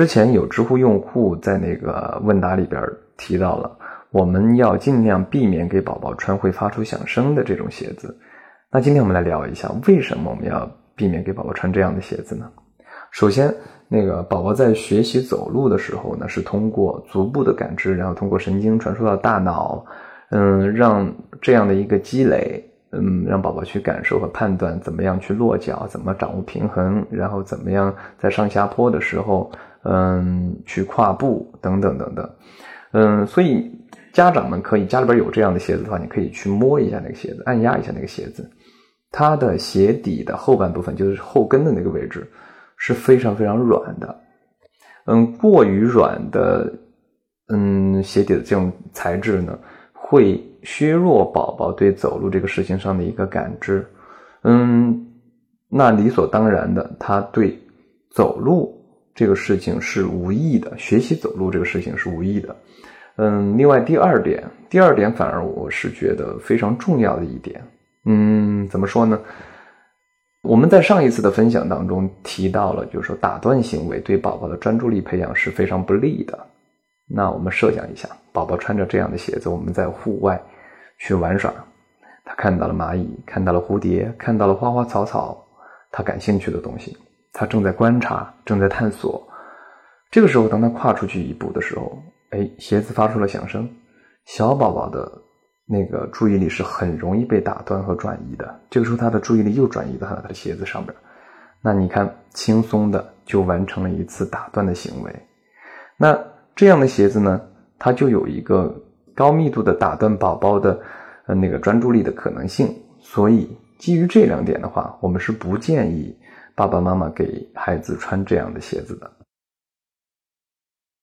之前有知乎用户在那个问答里边提到了，我们要尽量避免给宝宝穿会发出响声的这种鞋子。那今天我们来聊一下，为什么我们要避免给宝宝穿这样的鞋子呢？首先，那个宝宝在学习走路的时候呢，是通过足部的感知，然后通过神经传输到大脑，嗯，让这样的一个积累，嗯，让宝宝去感受和判断怎么样去落脚，怎么掌握平衡，然后怎么样在上下坡的时候，嗯，去跨步等等等等，嗯，所以家长们可以家里边有这样的鞋子的话，你可以去摸一下那个鞋子，按压一下那个鞋子，它的鞋底的后半部分就是后跟的那个位置。是非常非常软的，嗯，过于软的，嗯，鞋底的这种材质呢，会削弱宝宝对走路这个事情上的一个感知，嗯，那理所当然的，他对走路这个事情是无意的，学习走路这个事情是无意的，嗯，另外第二点，第二点反而我是觉得非常重要的一点，嗯，怎么说呢？我们在上一次的分享当中提到了，就是说打断行为对宝宝的专注力培养是非常不利的。那我们设想一下，宝宝穿着这样的鞋子，我们在户外去玩耍，他看到了蚂蚁，看到了蝴蝶，看到了花花草草，他感兴趣的东西，他正在观察，正在探索。这个时候，当他跨出去一步的时候，哎，鞋子发出了响声，小宝宝的。那个注意力是很容易被打断和转移的，这个时候他的注意力又转移到他的鞋子上边，那你看轻松的就完成了一次打断的行为，那这样的鞋子呢，它就有一个高密度的打断宝宝的呃那个专注力的可能性，所以基于这两点的话，我们是不建议爸爸妈妈给孩子穿这样的鞋子的。